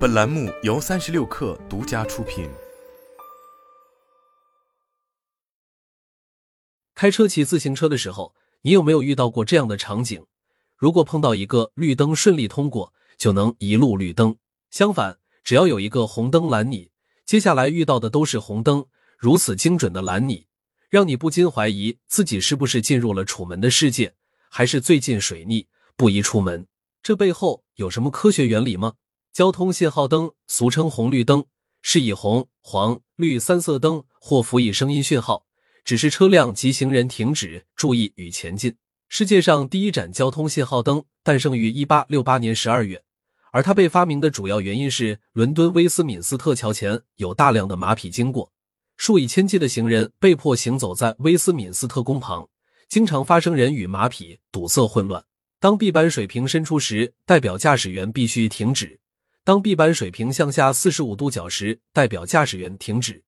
本栏目由三十六氪独家出品。开车骑自行车的时候，你有没有遇到过这样的场景？如果碰到一个绿灯顺利通过，就能一路绿灯；相反，只要有一个红灯拦你，接下来遇到的都是红灯。如此精准的拦你，让你不禁怀疑自己是不是进入了楚门的世界，还是最近水逆不宜出门？这背后有什么科学原理吗？交通信号灯俗称红绿灯，是以红、黄、绿三色灯或辅以声音讯号，指示车辆及行人停止、注意与前进。世界上第一盏交通信号灯诞生于一八六八年十二月，而它被发明的主要原因是伦敦威斯敏斯特桥前有大量的马匹经过，数以千计的行人被迫行走在威斯敏斯特宫旁，经常发生人与马匹堵塞混乱。当 B 板水平伸出时，代表驾驶员必须停止。当 B 板水平向下四十五度角时，代表驾驶员停止。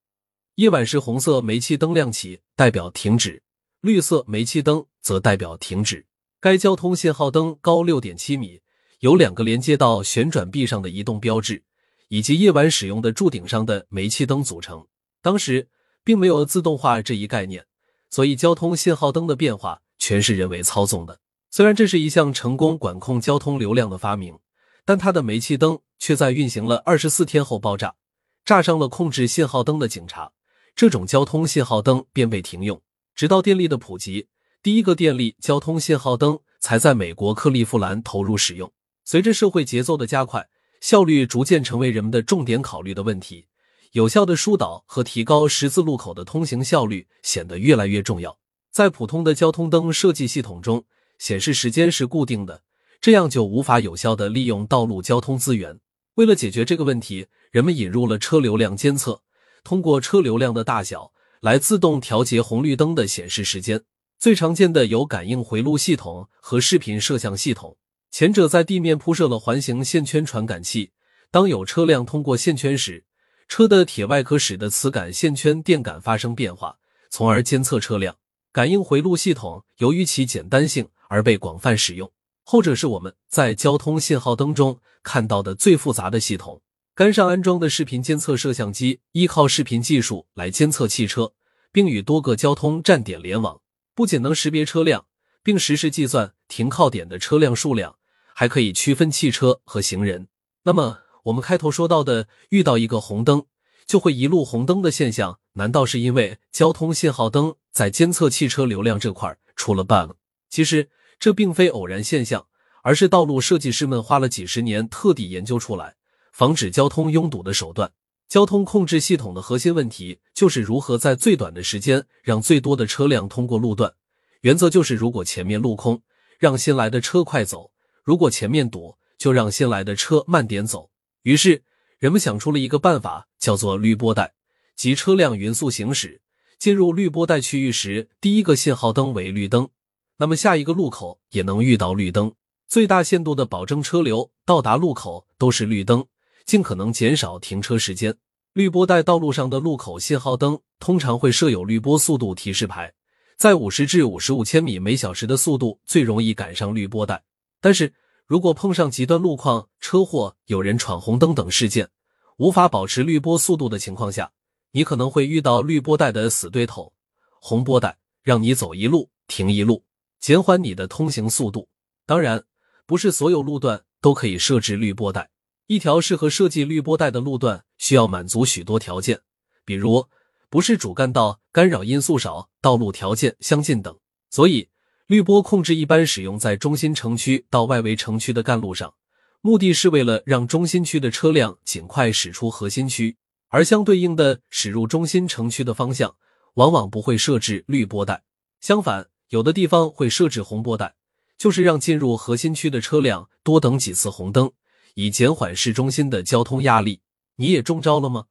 夜晚时，红色煤气灯亮起，代表停止；绿色煤气灯则代表停止。该交通信号灯高六点七米，有两个连接到旋转臂上的移动标志，以及夜晚使用的柱顶上的煤气灯组成。当时并没有自动化这一概念，所以交通信号灯的变化全是人为操纵的。虽然这是一项成功管控交通流量的发明。但它的煤气灯却在运行了二十四天后爆炸，炸伤了控制信号灯的警察。这种交通信号灯便被停用，直到电力的普及，第一个电力交通信号灯才在美国克利夫兰投入使用。随着社会节奏的加快，效率逐渐成为人们的重点考虑的问题。有效的疏导和提高十字路口的通行效率显得越来越重要。在普通的交通灯设计系统中，显示时间是固定的。这样就无法有效的利用道路交通资源。为了解决这个问题，人们引入了车流量监测，通过车流量的大小来自动调节红绿灯的显示时间。最常见的有感应回路系统和视频摄像系统。前者在地面铺设了环形线圈传感器，当有车辆通过线圈时，车的铁外壳使得磁感线圈电感发生变化，从而监测车辆。感应回路系统由于其简单性而被广泛使用。后者是我们在交通信号灯中看到的最复杂的系统。杆上安装的视频监测摄像机依靠视频技术来监测汽车，并与多个交通站点联网，不仅能识别车辆，并实时计算停靠点的车辆数量，还可以区分汽车和行人。那么，我们开头说到的遇到一个红灯就会一路红灯的现象，难道是因为交通信号灯在监测汽车流量这块出了 bug？其实。这并非偶然现象，而是道路设计师们花了几十年特地研究出来，防止交通拥堵的手段。交通控制系统的核心问题就是如何在最短的时间让最多的车辆通过路段。原则就是，如果前面路空，让新来的车快走；如果前面堵，就让新来的车慢点走。于是，人们想出了一个办法，叫做绿波带，即车辆匀速行驶进入绿波带区域时，第一个信号灯为绿灯。那么下一个路口也能遇到绿灯，最大限度的保证车流到达路口都是绿灯，尽可能减少停车时间。绿波带道路上的路口信号灯通常会设有绿波速度提示牌，在五十至五十五千米每小时的速度最容易赶上绿波带。但是如果碰上极端路况、车祸、有人闯红灯等事件，无法保持绿波速度的情况下，你可能会遇到绿波带的死对头——红波带，让你走一路停一路。减缓你的通行速度。当然，不是所有路段都可以设置绿波带。一条适合设计绿波带的路段需要满足许多条件，比如不是主干道、干扰因素少、道路条件相近等。所以，绿波控制一般使用在中心城区到外围城区的干路上，目的是为了让中心区的车辆尽快驶出核心区。而相对应的，驶入中心城区的方向往往不会设置绿波带。相反。有的地方会设置红波带，就是让进入核心区的车辆多等几次红灯，以减缓市中心的交通压力。你也中招了吗？